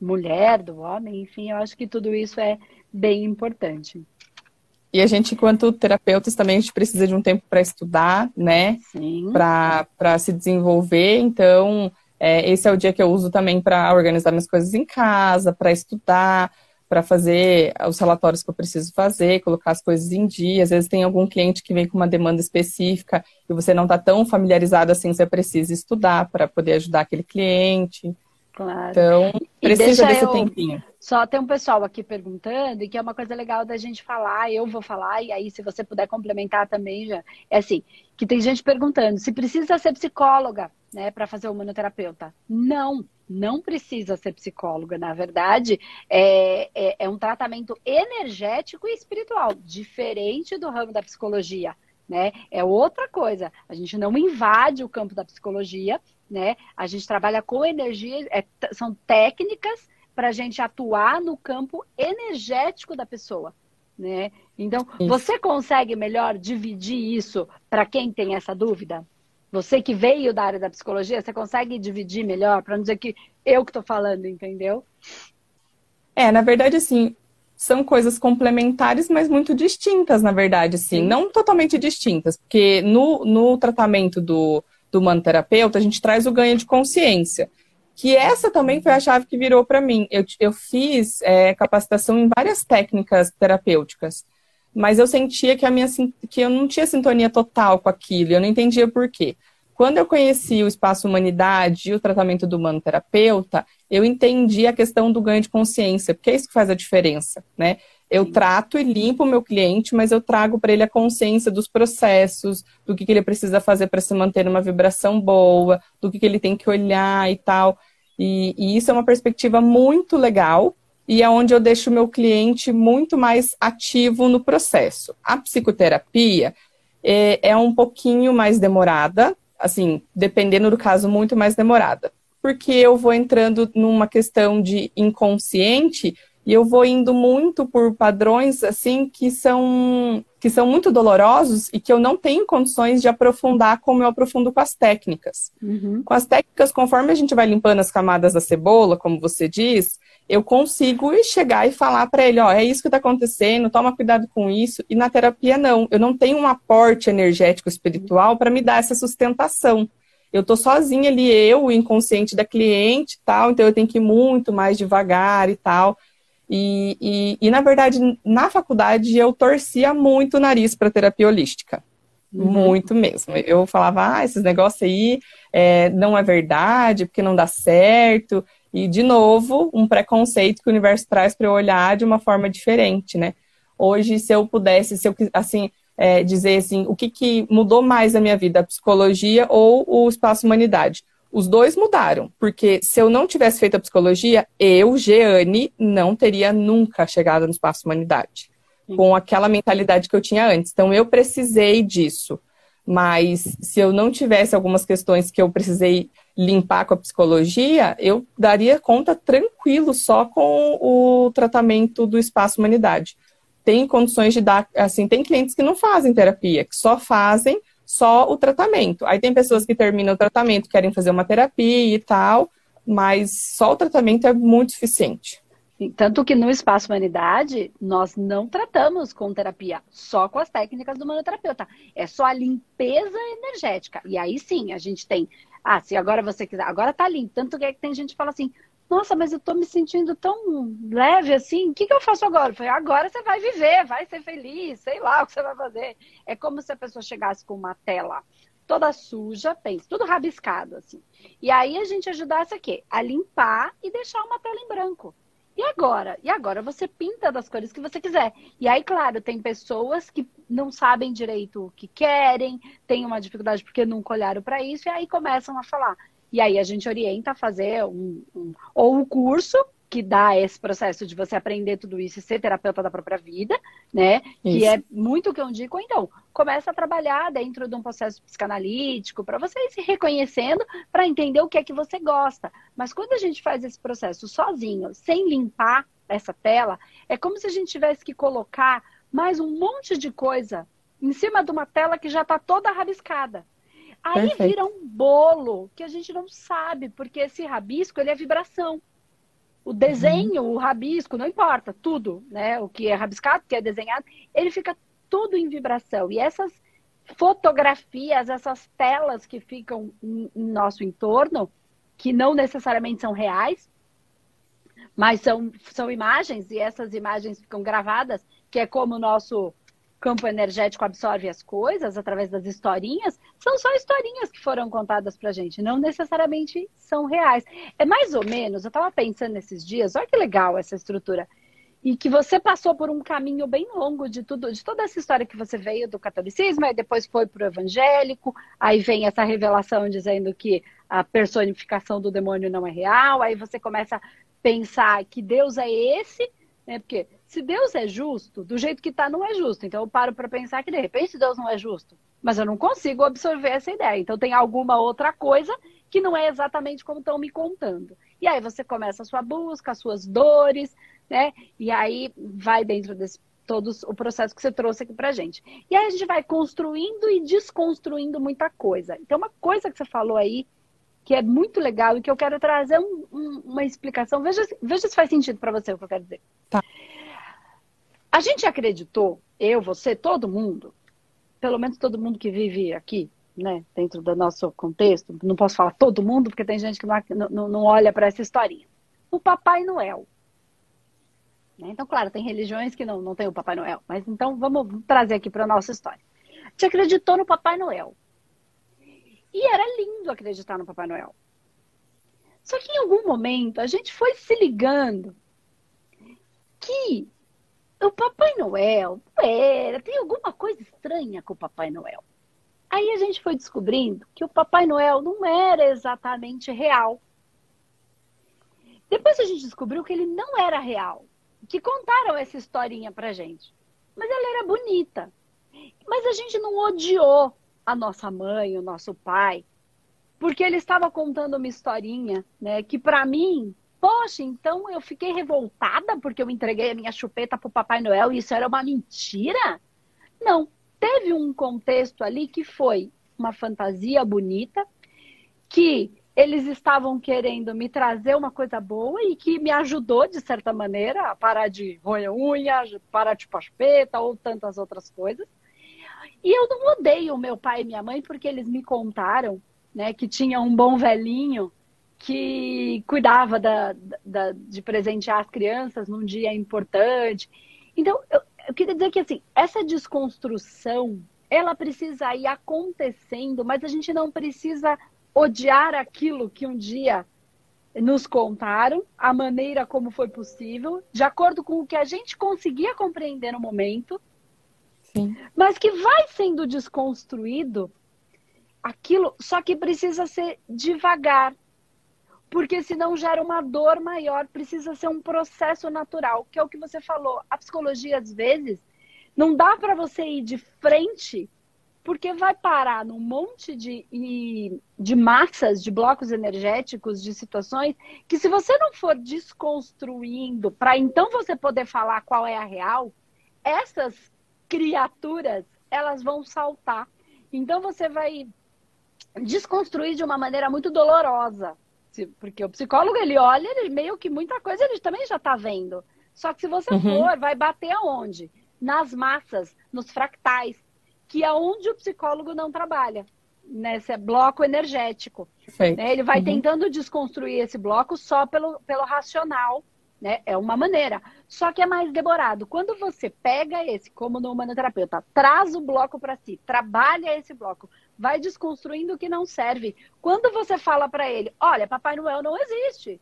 mulher, do homem, enfim, eu acho que tudo isso é bem importante. E a gente, enquanto terapeutas, também a gente precisa de um tempo para estudar, né? Para se desenvolver. Então, é, esse é o dia que eu uso também para organizar minhas coisas em casa, para estudar, para fazer os relatórios que eu preciso fazer, colocar as coisas em dia. Às vezes tem algum cliente que vem com uma demanda específica e você não está tão familiarizado assim, você precisa estudar para poder ajudar aquele cliente. Claro. Então, precisa desse eu... tempinho. Só tem um pessoal aqui perguntando, e que é uma coisa legal da gente falar, eu vou falar, e aí se você puder complementar também, já. É assim, que tem gente perguntando se precisa ser psicóloga, né, para fazer o humanoterapeuta. Não, não precisa ser psicóloga. Na verdade, é, é, é um tratamento energético e espiritual, diferente do ramo da psicologia. Né? É outra coisa. A gente não invade o campo da psicologia, né? A gente trabalha com energia, é, são técnicas para a gente atuar no campo energético da pessoa. Né? Então, isso. você consegue melhor dividir isso para quem tem essa dúvida? Você que veio da área da psicologia, você consegue dividir melhor para não dizer que eu que estou falando, entendeu? É, na verdade, assim, são coisas complementares, mas muito distintas, na verdade, sim. Não totalmente distintas, porque no, no tratamento do, do manoterapeuta, a gente traz o ganho de consciência que essa também foi a chave que virou para mim. Eu, eu fiz é, capacitação em várias técnicas terapêuticas, mas eu sentia que, a minha, que eu não tinha sintonia total com aquilo, eu não entendia por quê. Quando eu conheci o espaço humanidade e o tratamento do humano terapeuta, eu entendi a questão do ganho de consciência, porque é isso que faz a diferença, né? Eu trato e limpo o meu cliente, mas eu trago para ele a consciência dos processos, do que, que ele precisa fazer para se manter numa vibração boa, do que, que ele tem que olhar e tal. E, e isso é uma perspectiva muito legal e é onde eu deixo o meu cliente muito mais ativo no processo. A psicoterapia é, é um pouquinho mais demorada, assim, dependendo do caso, muito mais demorada. Porque eu vou entrando numa questão de inconsciente e eu vou indo muito por padrões assim que são que são muito dolorosos e que eu não tenho condições de aprofundar como eu aprofundo com as técnicas. Uhum. Com as técnicas, conforme a gente vai limpando as camadas da cebola, como você diz, eu consigo chegar e falar para ele, ó, é isso que está acontecendo, toma cuidado com isso. E na terapia não, eu não tenho um aporte energético espiritual para me dar essa sustentação. Eu tô sozinha ali, eu, o inconsciente da cliente, tal, então eu tenho que ir muito mais devagar e tal. E, e, e, na verdade, na faculdade eu torcia muito o nariz para terapia holística. Uhum. Muito mesmo. Eu falava, ah, esses negócios aí é, não é verdade, porque não dá certo. E, de novo, um preconceito que o universo traz para eu olhar de uma forma diferente, né? Hoje, se eu pudesse, se eu, assim, é, dizer assim, o que, que mudou mais a minha vida, a psicologia ou o espaço humanidade? Os dois mudaram, porque se eu não tivesse feito a psicologia, eu, Jeane, não teria nunca chegado no espaço humanidade, com aquela mentalidade que eu tinha antes. Então, eu precisei disso. Mas se eu não tivesse algumas questões que eu precisei limpar com a psicologia, eu daria conta tranquilo só com o tratamento do espaço humanidade. Tem condições de dar, assim, tem clientes que não fazem terapia, que só fazem só o tratamento. Aí tem pessoas que terminam o tratamento, querem fazer uma terapia e tal, mas só o tratamento é muito suficiente. Tanto que no Espaço Humanidade, nós não tratamos com terapia, só com as técnicas do manoterapeuta. É só a limpeza energética. E aí sim, a gente tem. Ah, se agora você quiser, agora tá limpo. Tanto que tem gente que fala assim: nossa, mas eu tô me sentindo tão leve assim, o que, que eu faço agora? Eu falei, agora você vai viver, vai ser feliz, sei lá o que você vai fazer. É como se a pessoa chegasse com uma tela toda suja, pensa, tudo rabiscado, assim. E aí a gente ajudasse a quê? A limpar e deixar uma tela em branco. E agora? E agora você pinta das cores que você quiser. E aí, claro, tem pessoas que não sabem direito o que querem, têm uma dificuldade porque nunca olharam para isso, e aí começam a falar. E aí a gente orienta a fazer um, um ou o um curso que dá esse processo de você aprender tudo isso e ser terapeuta da própria vida, né? Isso. Que é muito o que eu indico. Então, começa a trabalhar dentro de um processo psicanalítico para você ir se reconhecendo, para entender o que é que você gosta. Mas quando a gente faz esse processo sozinho, sem limpar essa tela, é como se a gente tivesse que colocar mais um monte de coisa em cima de uma tela que já está toda rabiscada. Aí Perfeito. vira um bolo que a gente não sabe, porque esse rabisco ele é vibração. O desenho, uhum. o rabisco, não importa, tudo, né? O que é rabiscado, o que é desenhado, ele fica tudo em vibração. E essas fotografias, essas telas que ficam em, em nosso entorno, que não necessariamente são reais, mas são, são imagens, e essas imagens ficam gravadas, que é como o nosso campo energético absorve as coisas através das historinhas, são só historinhas que foram contadas pra gente, não necessariamente são reais. É mais ou menos, eu estava pensando nesses dias, olha que legal essa estrutura. E que você passou por um caminho bem longo de tudo, de toda essa história que você veio do catolicismo, e depois foi para o evangélico, aí vem essa revelação dizendo que a personificação do demônio não é real, aí você começa a pensar que Deus é esse, né? Porque se Deus é justo, do jeito que está, não é justo. Então eu paro para pensar que de repente Deus não é justo. Mas eu não consigo absorver essa ideia. Então tem alguma outra coisa que não é exatamente como estão me contando. E aí você começa a sua busca, as suas dores, né? E aí vai dentro desse todo o processo que você trouxe aqui pra gente. E aí a gente vai construindo e desconstruindo muita coisa. Então uma coisa que você falou aí que é muito legal e que eu quero trazer um, um, uma explicação. Veja, veja se faz sentido para você o que eu quero dizer. Tá. A gente acreditou, eu, você, todo mundo, pelo menos todo mundo que vive aqui, né, dentro do nosso contexto, não posso falar todo mundo, porque tem gente que não, não, não olha para essa historinha. O Papai Noel. Né? Então, claro, tem religiões que não, não tem o Papai Noel, mas então vamos trazer aqui para a nossa história. Gente acreditou no Papai Noel. E era lindo acreditar no Papai Noel. Só que em algum momento a gente foi se ligando que o Papai Noel era, tem alguma coisa estranha com o Papai Noel. Aí a gente foi descobrindo que o Papai Noel não era exatamente real. Depois a gente descobriu que ele não era real. Que contaram essa historinha pra gente. Mas ela era bonita. Mas a gente não odiou a nossa mãe, o nosso pai, porque ele estava contando uma historinha, né, que para mim Poxa, então eu fiquei revoltada porque eu entreguei a minha chupeta para o Papai Noel e isso era uma mentira? Não. Teve um contexto ali que foi uma fantasia bonita, que eles estavam querendo me trazer uma coisa boa e que me ajudou, de certa maneira, a parar de roer unha, parar de chupeta ou tantas outras coisas. E eu não odeio meu pai e minha mãe porque eles me contaram né, que tinha um bom velhinho que cuidava da, da, de presentear as crianças num dia importante. Então, eu, eu queria dizer que assim, essa desconstrução ela precisa ir acontecendo, mas a gente não precisa odiar aquilo que um dia nos contaram, a maneira como foi possível, de acordo com o que a gente conseguia compreender no momento, Sim. mas que vai sendo desconstruído aquilo, só que precisa ser devagar, porque senão gera uma dor maior, precisa ser um processo natural, que é o que você falou. A psicologia, às vezes, não dá para você ir de frente, porque vai parar num monte de, de massas, de blocos energéticos, de situações, que se você não for desconstruindo, para então você poder falar qual é a real, essas criaturas, elas vão saltar. Então você vai desconstruir de uma maneira muito dolorosa porque o psicólogo, ele olha, ele meio que muita coisa ele também já está vendo. Só que se você uhum. for, vai bater aonde? Nas massas, nos fractais, que é onde o psicólogo não trabalha, nesse bloco energético. Né? Ele vai uhum. tentando desconstruir esse bloco só pelo, pelo racional, né? É uma maneira. Só que é mais demorado. Quando você pega esse, como no humanoterapeuta, traz o bloco para si, trabalha esse bloco, vai desconstruindo o que não serve. Quando você fala para ele, olha, Papai Noel não existe.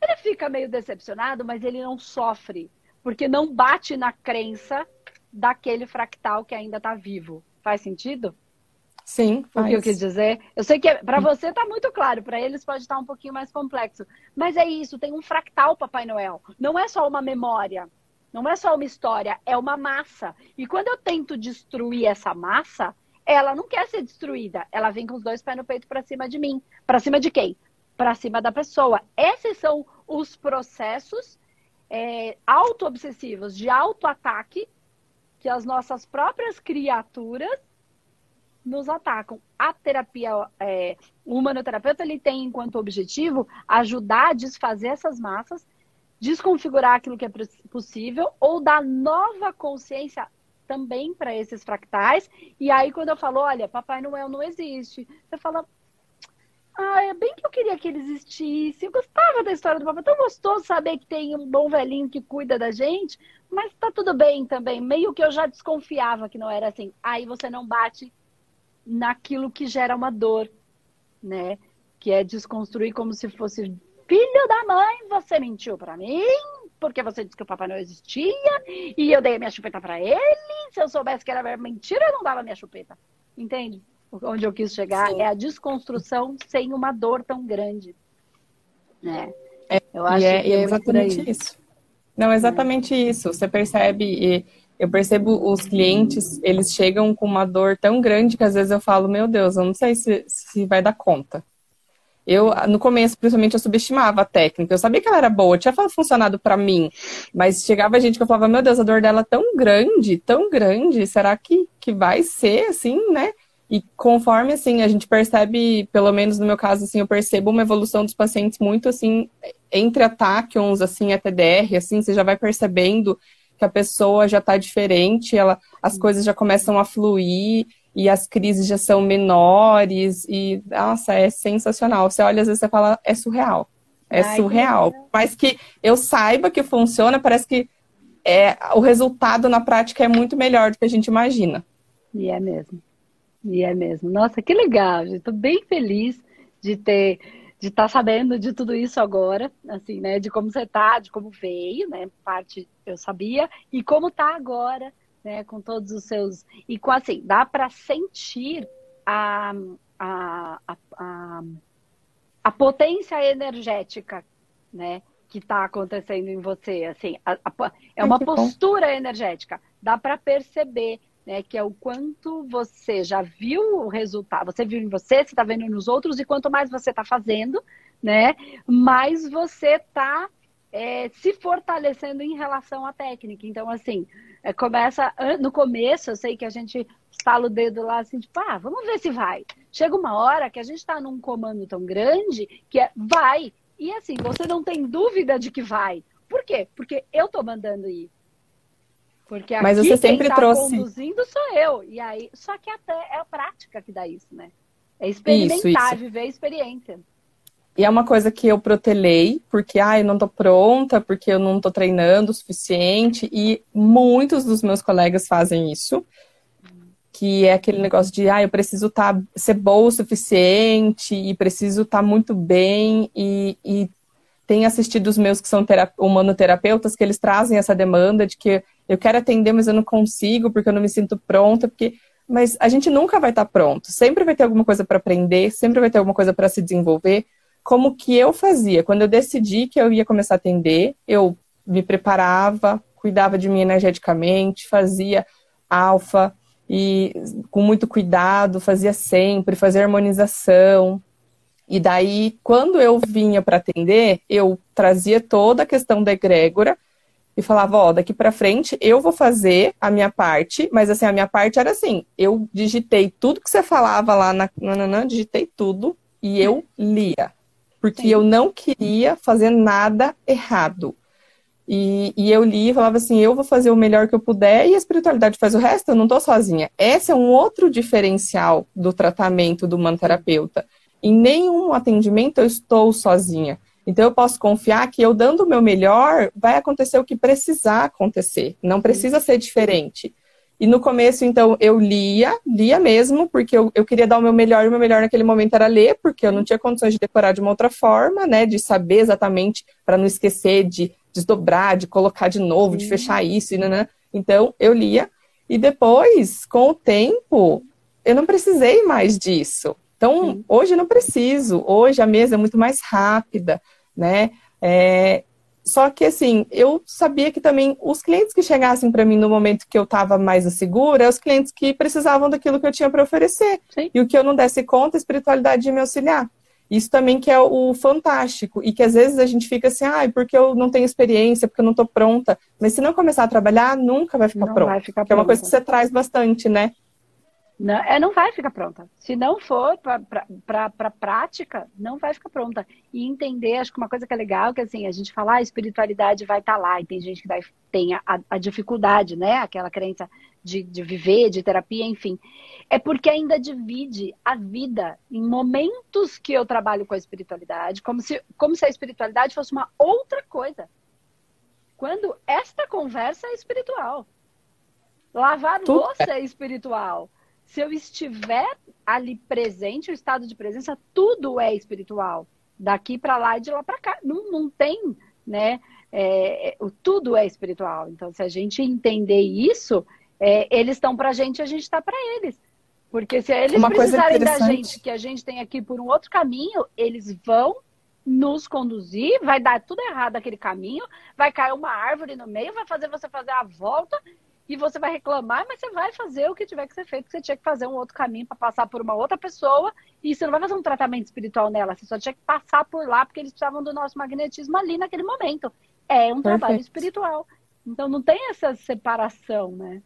ele fica meio decepcionado, mas ele não sofre, porque não bate na crença daquele fractal que ainda está vivo. Faz sentido? Sim, faz. O que eu quis dizer? Eu sei que para você está muito claro, para eles pode estar um pouquinho mais complexo. Mas é isso, tem um fractal Papai Noel. Não é só uma memória, não é só uma história, é uma massa. E quando eu tento destruir essa massa, ela não quer ser destruída. Ela vem com os dois pés no peito para cima de mim. Para cima de quem? Para cima da pessoa. Esses são os processos é, auto-obsessivos de auto-ataque que as nossas próprias criaturas nos atacam. A terapia, é, o humanoterapeuta, ele tem enquanto objetivo ajudar a desfazer essas massas, desconfigurar aquilo que é possível ou dar nova consciência também para esses fractais. E aí, quando eu falo, olha, Papai Noel não existe, você fala, ah, é bem que eu queria que ele existisse. Eu gostava da história do papai. Tão gostoso saber que tem um bom velhinho que cuida da gente. Mas tá tudo bem também. Meio que eu já desconfiava que não era assim. Aí você não bate naquilo que gera uma dor, né? Que é desconstruir como se fosse filho da mãe, você mentiu para mim, porque você disse que o papai não existia, e eu dei a minha chupeta para ele. Se eu soubesse que era mentira, eu não dava a minha chupeta. Entende? onde eu quis chegar, Sim. é a desconstrução sem uma dor tão grande. Né? É, eu acho é, que é, é exatamente isso. Não, exatamente é. isso. Você percebe, eu percebo os clientes, eles chegam com uma dor tão grande que às vezes eu falo, meu Deus, eu não sei se, se vai dar conta. Eu, no começo, principalmente, eu subestimava a técnica. Eu sabia que ela era boa, tinha funcionado para mim. Mas chegava gente que eu falava, meu Deus, a dor dela é tão grande, tão grande, será que, que vai ser assim, né? E conforme, assim, a gente percebe, pelo menos no meu caso, assim, eu percebo uma evolução dos pacientes muito, assim, entre ataques, assim, a TDR, assim, você já vai percebendo que a pessoa já está diferente, ela, as coisas já começam a fluir e as crises já são menores e, nossa, é sensacional. Você olha, às vezes você fala, é surreal. É Ai, surreal. Que Mas que eu saiba que funciona, parece que é, o resultado na prática é muito melhor do que a gente imagina. E é mesmo. E é mesmo. Nossa, que legal. Estou bem feliz de ter de estar tá sabendo de tudo isso agora, assim, né? De como você tá, de como veio, né? Parte eu sabia e como tá agora, né? Com todos os seus e com assim dá para sentir a, a, a, a, a potência energética, né? Que está acontecendo em você, assim, a, a, é uma postura energética. Dá para perceber né? Que é o quanto você já viu o resultado, você viu em você, você está vendo nos outros, e quanto mais você está fazendo, né? Mais você está é, se fortalecendo em relação à técnica. Então, assim, é, começa no começo, eu sei que a gente estala o dedo lá assim, tipo, ah, vamos ver se vai. Chega uma hora que a gente está num comando tão grande que é vai. E assim, você não tem dúvida de que vai. Por quê? Porque eu estou mandando ir. Porque aqui Mas você sempre quem tá trouxe. conduzindo sou eu. E aí, só que até é a prática que dá isso, né? É experimentar, isso, isso. viver a experiência. E é uma coisa que eu protelei, porque ah, eu não tô pronta, porque eu não tô treinando o suficiente. E muitos dos meus colegas fazem isso. Que é aquele negócio de, ah, eu preciso tá, ser boa o suficiente e preciso estar tá muito bem. E, e tem assistido os meus que são humanoterapeutas, que eles trazem essa demanda de que eu quero atender, mas eu não consigo porque eu não me sinto pronta, porque mas a gente nunca vai estar pronto. Sempre vai ter alguma coisa para aprender, sempre vai ter alguma coisa para se desenvolver. Como que eu fazia? Quando eu decidi que eu ia começar a atender, eu me preparava, cuidava de mim energeticamente, fazia alfa e com muito cuidado, fazia sempre, fazia harmonização. E daí, quando eu vinha para atender, eu trazia toda a questão da egrégora e falava, ó, daqui para frente eu vou fazer a minha parte, mas assim, a minha parte era assim, eu digitei tudo que você falava lá na nananã, digitei tudo e eu lia. Porque Sim. eu não queria fazer nada errado. E, e eu li e falava assim, eu vou fazer o melhor que eu puder e a espiritualidade faz o resto, eu não tô sozinha. Esse é um outro diferencial do tratamento do manoterapeuta. Em nenhum atendimento eu estou sozinha. Então eu posso confiar que eu dando o meu melhor, vai acontecer o que precisar acontecer. Não precisa ser diferente. E no começo, então, eu lia, lia mesmo, porque eu, eu queria dar o meu melhor, e o meu melhor naquele momento era ler, porque eu não tinha condições de decorar de uma outra forma, né? De saber exatamente, para não esquecer de desdobrar, de colocar de novo, de fechar isso, né? Então, eu lia. E depois, com o tempo, eu não precisei mais disso. Então, Sim. hoje eu não preciso. Hoje a mesa é muito mais rápida, né? É, só que, assim, eu sabia que também os clientes que chegassem para mim no momento que eu estava mais segura, os clientes que precisavam daquilo que eu tinha para oferecer. Sim. E o que eu não desse conta, a espiritualidade de me auxiliar. Isso também que é o fantástico. E que às vezes a gente fica assim, ah, porque eu não tenho experiência, porque eu não estou pronta. Mas se não começar a trabalhar, nunca vai ficar não pronta. Vai ficar que é uma coisa que você traz bastante, né? Não, é, não vai ficar pronta. Se não for para pra prática, não vai ficar pronta. E entender, acho que uma coisa que é legal, que assim, a gente fala, ah, a espiritualidade vai estar tá lá, e tem gente que vai, tem a, a dificuldade, né? Aquela crença de, de viver, de terapia, enfim. É porque ainda divide a vida em momentos que eu trabalho com a espiritualidade, como se, como se a espiritualidade fosse uma outra coisa. Quando esta conversa é espiritual. Lavar louça é espiritual se eu estiver ali presente, o estado de presença, tudo é espiritual. Daqui para lá e de lá para cá. Não, não tem, né? É, é tudo é espiritual. Então, se a gente entender isso, é, eles estão para a gente, a gente está para eles. Porque se eles Uma precisarem da gente, que a gente tem aqui por um outro caminho, eles vão nos conduzir, vai dar tudo errado aquele caminho, vai cair uma árvore no meio, vai fazer você fazer a volta e você vai reclamar, mas você vai fazer o que tiver que ser feito, porque você tinha que fazer um outro caminho para passar por uma outra pessoa, e você não vai fazer um tratamento espiritual nela, você só tinha que passar por lá, porque eles precisavam do nosso magnetismo ali naquele momento. É um Perfeito. trabalho espiritual. Então não tem essa separação, né?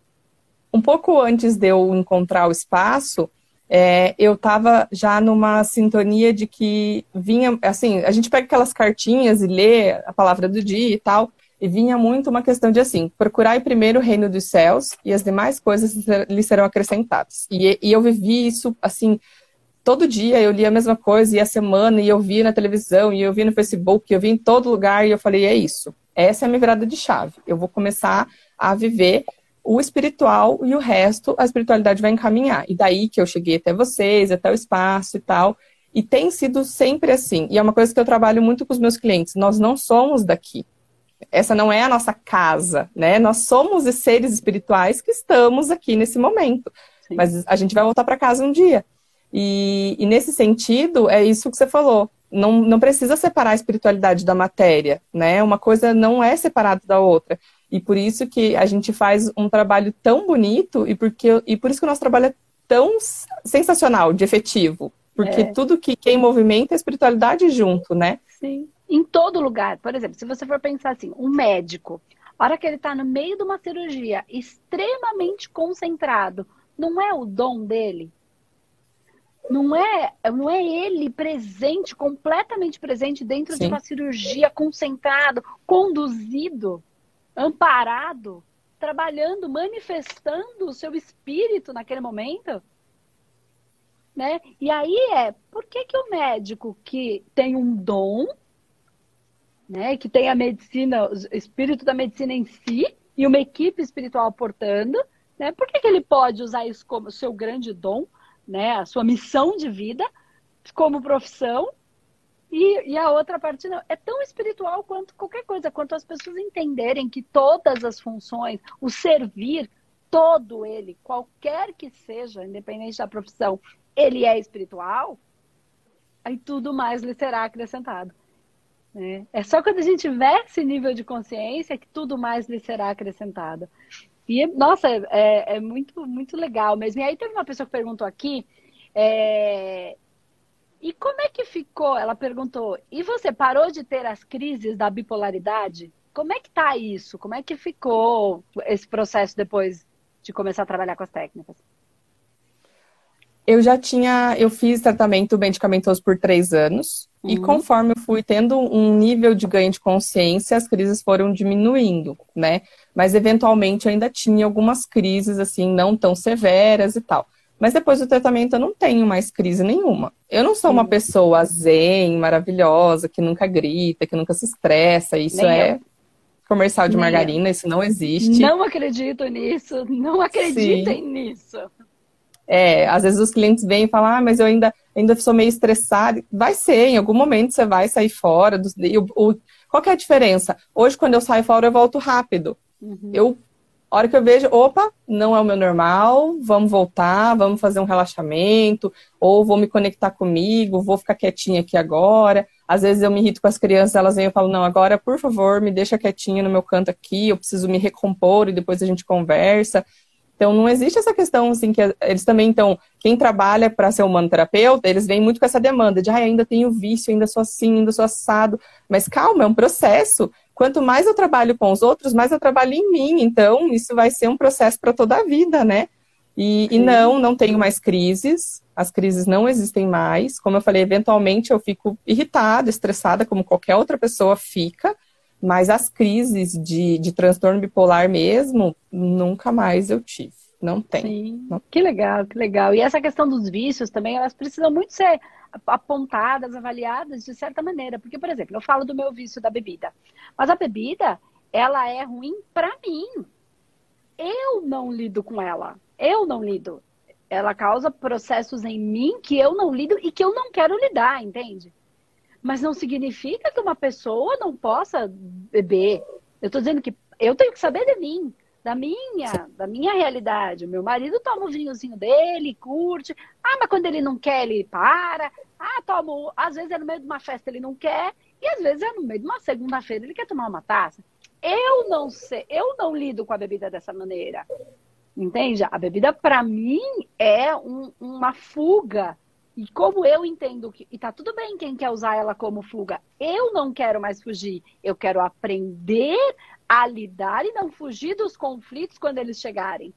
Um pouco antes de eu encontrar o espaço, é, eu estava já numa sintonia de que vinha, assim, a gente pega aquelas cartinhas e lê a palavra do dia e tal, e vinha muito uma questão de assim, procurar primeiro o reino dos céus e as demais coisas lhe serão acrescentadas. E, e, eu vivi isso, assim, todo dia eu lia a mesma coisa, e a semana, e eu via na televisão, e eu via no Facebook, e eu via em todo lugar, e eu falei, é isso. Essa é a minha virada de chave. Eu vou começar a viver o espiritual e o resto, a espiritualidade vai encaminhar. E daí que eu cheguei até vocês, até o espaço e tal. E tem sido sempre assim. E é uma coisa que eu trabalho muito com os meus clientes. Nós não somos daqui essa não é a nossa casa, né? Nós somos os seres espirituais que estamos aqui nesse momento. Sim. Mas a gente vai voltar para casa um dia. E, e, nesse sentido, é isso que você falou. Não, não precisa separar a espiritualidade da matéria, né? Uma coisa não é separada da outra. E por isso que a gente faz um trabalho tão bonito e, porque, e por isso que o nosso trabalho é tão sensacional, de efetivo. Porque é. tudo que, que é em movimento é espiritualidade junto, né? Sim em todo lugar. Por exemplo, se você for pensar assim, um médico, a hora que ele está no meio de uma cirurgia extremamente concentrado, não é o dom dele? Não é, não é ele presente, completamente presente dentro Sim. de uma cirurgia, concentrado, conduzido, amparado, trabalhando, manifestando o seu espírito naquele momento? Né? E aí é, por que, que o médico que tem um dom né, que tem a medicina, o espírito da medicina em si e uma equipe espiritual portando, né? Por que, que ele pode usar isso como seu grande dom, né, a sua missão de vida como profissão e, e, a outra parte não. É tão espiritual quanto qualquer coisa, quanto as pessoas entenderem que todas as funções, o servir, todo ele, qualquer que seja, independente da profissão, ele é espiritual, aí tudo mais lhe será acrescentado. Né? É só quando a gente tiver esse nível de consciência que tudo mais lhe será acrescentado. E, nossa, é, é muito, muito legal mesmo. E aí teve uma pessoa que perguntou aqui, é... e como é que ficou? Ela perguntou, e você parou de ter as crises da bipolaridade? Como é que tá isso? Como é que ficou esse processo depois de começar a trabalhar com as técnicas? Eu já tinha, eu fiz tratamento medicamentoso por três anos. Uhum. E conforme eu fui tendo um nível de ganho de consciência, as crises foram diminuindo, né? Mas eventualmente eu ainda tinha algumas crises, assim, não tão severas e tal. Mas depois do tratamento eu não tenho mais crise nenhuma. Eu não sou uma pessoa zen, maravilhosa, que nunca grita, que nunca se estressa. Isso Nem é eu. comercial de margarina, isso não existe. Não acredito nisso, não acreditem Sim. nisso. É, às vezes os clientes vêm e falam, ah, mas eu ainda, ainda sou meio estressado. Vai ser, em algum momento você vai sair fora. Do, o, o, qual é a diferença? Hoje, quando eu saio fora, eu volto rápido. Uhum. Eu, a hora que eu vejo, opa, não é o meu normal, vamos voltar, vamos fazer um relaxamento, ou vou me conectar comigo, vou ficar quietinha aqui agora. Às vezes eu me irrito com as crianças, elas vêm e falam, não, agora, por favor, me deixa quietinha no meu canto aqui, eu preciso me recompor e depois a gente conversa. Então, não existe essa questão, assim, que eles também, então, quem trabalha para ser humanoterapeuta, eles vêm muito com essa demanda de, ah, ainda tenho vício, ainda sou assim, ainda sou assado. Mas calma, é um processo. Quanto mais eu trabalho com os outros, mais eu trabalho em mim. Então, isso vai ser um processo para toda a vida, né? E, e, não, não tenho mais crises. As crises não existem mais. Como eu falei, eventualmente eu fico irritada, estressada, como qualquer outra pessoa fica. Mas as crises de, de transtorno bipolar mesmo, nunca mais eu tive. Não tem. Sim. Não. Que legal, que legal. E essa questão dos vícios também, elas precisam muito ser apontadas, avaliadas de certa maneira. Porque, por exemplo, eu falo do meu vício da bebida. Mas a bebida, ela é ruim para mim. Eu não lido com ela. Eu não lido. Ela causa processos em mim que eu não lido e que eu não quero lidar, entende? Mas não significa que uma pessoa não possa beber. Eu estou dizendo que eu tenho que saber de mim, da minha, da minha realidade. O meu marido toma o vinhozinho dele, curte. Ah, mas quando ele não quer, ele para. Ah, toma. Às vezes é no meio de uma festa ele não quer. E às vezes é no meio de uma segunda-feira ele quer tomar uma taça. Eu não sei, eu não lido com a bebida dessa maneira. Entende? A bebida, para mim, é um, uma fuga e como eu entendo que. E tá tudo bem quem quer usar ela como fuga. Eu não quero mais fugir. Eu quero aprender a lidar e não fugir dos conflitos quando eles chegarem.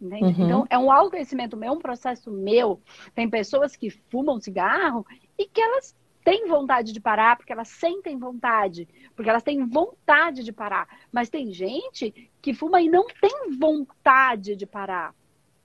Uhum. Então, é um autoconhecimento meu, é um processo meu. Tem pessoas que fumam cigarro e que elas têm vontade de parar, porque elas sentem vontade, porque elas têm vontade de parar. Mas tem gente que fuma e não tem vontade de parar,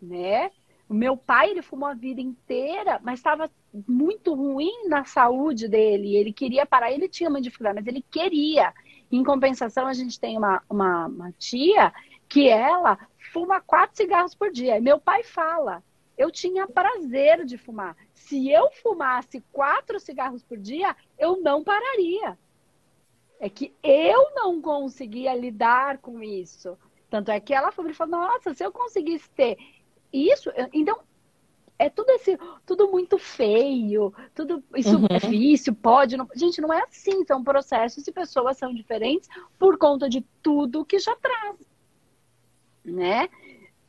né? O meu pai, ele fumou a vida inteira, mas estava muito ruim na saúde dele. Ele queria parar, ele tinha uma dificuldade, mas ele queria. Em compensação, a gente tem uma, uma, uma tia que ela fuma quatro cigarros por dia. E meu pai fala, eu tinha prazer de fumar. Se eu fumasse quatro cigarros por dia, eu não pararia. É que eu não conseguia lidar com isso. Tanto é que ela falou, nossa, se eu conseguisse ter isso, então, é tudo esse, tudo muito feio, tudo isso uhum. é vício, pode, não, gente, não é assim, são processos e pessoas são diferentes por conta de tudo que já traz, né?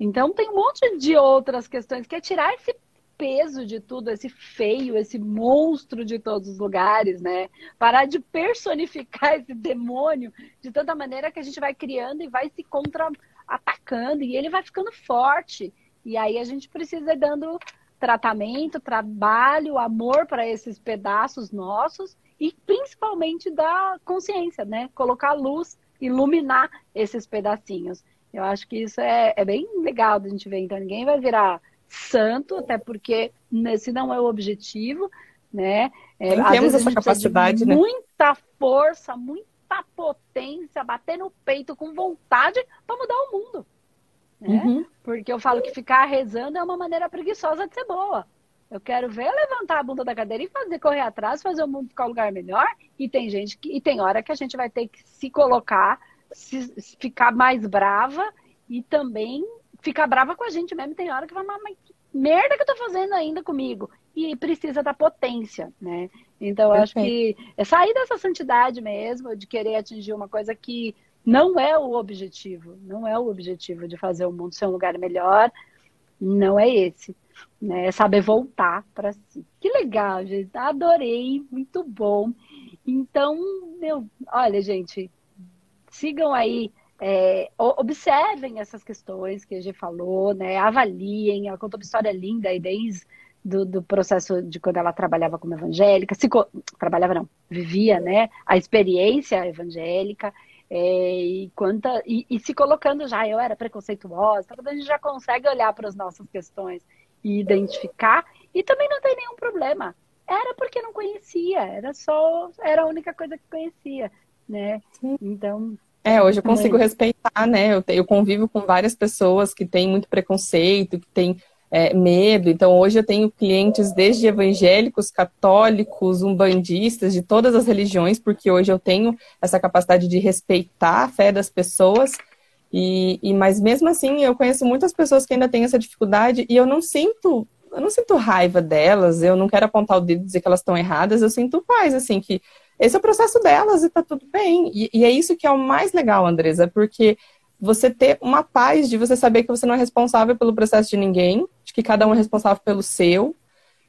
Então tem um monte de outras questões que é tirar esse peso de tudo, esse feio, esse monstro de todos os lugares, né? Parar de personificar <laughs> esse demônio de tanta maneira que a gente vai criando e vai se contra-atacando e ele vai ficando forte. E aí a gente precisa ir dando tratamento, trabalho, amor para esses pedaços nossos e principalmente da consciência, né? Colocar luz, iluminar esses pedacinhos. Eu acho que isso é, é bem legal da gente ver. Então, ninguém vai virar santo, até porque esse não é o objetivo, né? É, temos essa capacidade, né? Muita força, muita potência, bater no peito com vontade para mudar o mundo. Né? Uhum. Porque eu falo que ficar rezando é uma maneira preguiçosa de ser boa. Eu quero ver levantar a bunda da cadeira e fazer correr atrás, fazer o mundo ficar um lugar melhor. E tem gente que, e tem hora que a gente vai ter que se colocar, se, ficar mais brava e também ficar brava com a gente mesmo. Tem hora que vai, mas que merda que eu tô fazendo ainda comigo? E precisa da potência, né? Então, eu acho que é sair dessa santidade mesmo, de querer atingir uma coisa que não é o objetivo, não é o objetivo de fazer o mundo ser um lugar melhor, não é esse. Né? É saber voltar para si. Que legal, gente. Adorei, muito bom. Então, meu, olha, gente, sigam aí, é, observem essas questões que a gente falou, né? Avaliem. Ela contou uma história linda aí desde do, do, processo de quando ela trabalhava como evangélica, se, trabalhava não, vivia, né? A experiência evangélica é, e, quanta, e, e, se colocando já, eu era preconceituosa, então a gente já consegue olhar para as nossas questões e identificar, e também não tem nenhum problema. Era porque não conhecia, era só, era a única coisa que conhecia, né? Então, É, hoje eu consigo respeitar, né? Eu, eu convivo com várias pessoas que têm muito preconceito, que têm é, medo. Então, hoje eu tenho clientes desde evangélicos, católicos, umbandistas, de todas as religiões, porque hoje eu tenho essa capacidade de respeitar a fé das pessoas. E, e mas mesmo assim, eu conheço muitas pessoas que ainda têm essa dificuldade e eu não sinto eu não sinto raiva delas, eu não quero apontar o dedo e dizer que elas estão erradas, eu sinto paz, assim, que esse é o processo delas e tá tudo bem. E, e, é isso que é o mais legal, Andresa, porque você ter uma paz de você saber que você não é responsável pelo processo de ninguém, de que cada um é responsável pelo seu,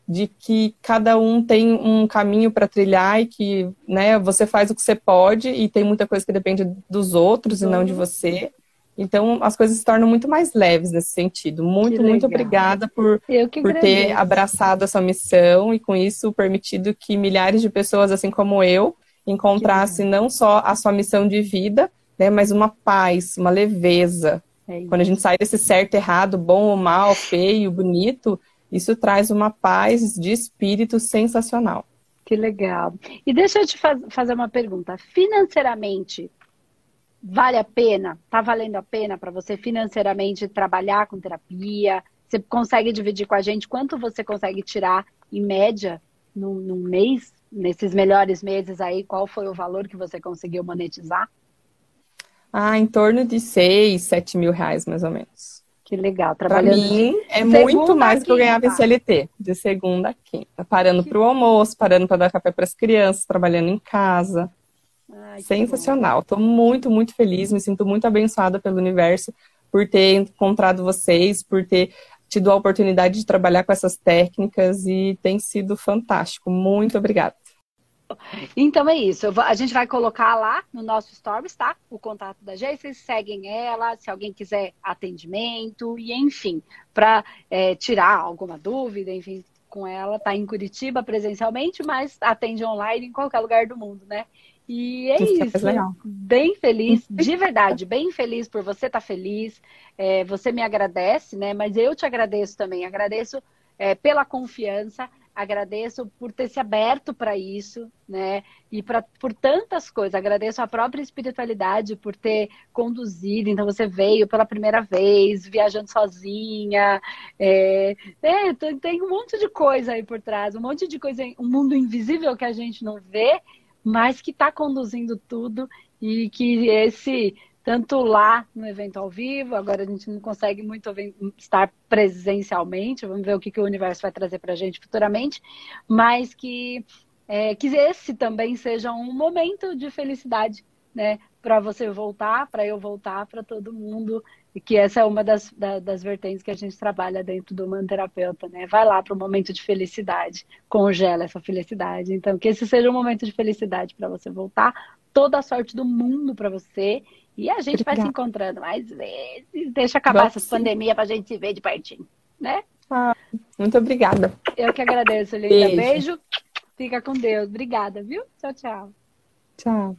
de que cada um tem um caminho para trilhar e que né, você faz o que você pode e tem muita coisa que depende dos outros e não de você. Então, as coisas se tornam muito mais leves nesse sentido. Muito, muito obrigada por, por ter abraçado essa missão e, com isso, permitido que milhares de pessoas, assim como eu, encontrassem não só a sua missão de vida, né, mas uma paz, uma leveza. É Quando a gente sai desse certo, errado, bom ou mal, feio, bonito, isso traz uma paz de espírito sensacional. Que legal. E deixa eu te faz, fazer uma pergunta. Financeiramente, vale a pena? Tá valendo a pena para você financeiramente trabalhar com terapia? Você consegue dividir com a gente quanto você consegue tirar em média num, num mês, nesses melhores meses aí? Qual foi o valor que você conseguiu monetizar? Ah, em torno de 6, 7 mil reais, mais ou menos. Que legal. Trabalhando pra mim, é muito mais do que eu ganhava em CLT, de segunda a quinta. Parando para o almoço, parando para dar café para as crianças, trabalhando em casa. Ai, Sensacional. Estou muito, muito feliz, me sinto muito abençoada pelo universo por ter encontrado vocês, por ter tido a oportunidade de trabalhar com essas técnicas e tem sido fantástico. Muito obrigada. Então é isso. Vou, a gente vai colocar lá no nosso Stories, tá? O contato da Gê, vocês seguem ela, se alguém quiser atendimento e enfim, para é, tirar alguma dúvida, enfim, com ela, tá em Curitiba presencialmente, mas atende online em qualquer lugar do mundo, né? E é isso. isso. Bem feliz, de verdade, bem feliz por você estar tá feliz. É, você me agradece, né? Mas eu te agradeço também. Agradeço é, pela confiança, agradeço por ter se aberto para isso, né? E pra, por tantas coisas. Agradeço a própria espiritualidade por ter conduzido. Então, você veio pela primeira vez, viajando sozinha. É, é, tem um monte de coisa aí por trás, um monte de coisa, um mundo invisível que a gente não vê mas que está conduzindo tudo e que esse tanto lá no evento ao vivo, agora a gente não consegue muito estar presencialmente, vamos ver o que, que o universo vai trazer para a gente futuramente, mas que, é, que esse também seja um momento de felicidade, né? Para você voltar, para eu voltar, para todo mundo e que essa é uma das, da, das vertentes que a gente trabalha dentro do Manterapeuta, né? Vai lá para o momento de felicidade, congela essa felicidade. Então, que esse seja um momento de felicidade para você voltar. Toda a sorte do mundo para você. E a gente Obrigada. vai se encontrando mais vezes. Deixa acabar essa pandemia para a gente se ver de pertinho, né? Ah, muito obrigada. Eu que agradeço, Linda. Beijo. Beijo. Fica com Deus. Obrigada, viu? Tchau, tchau. Tchau.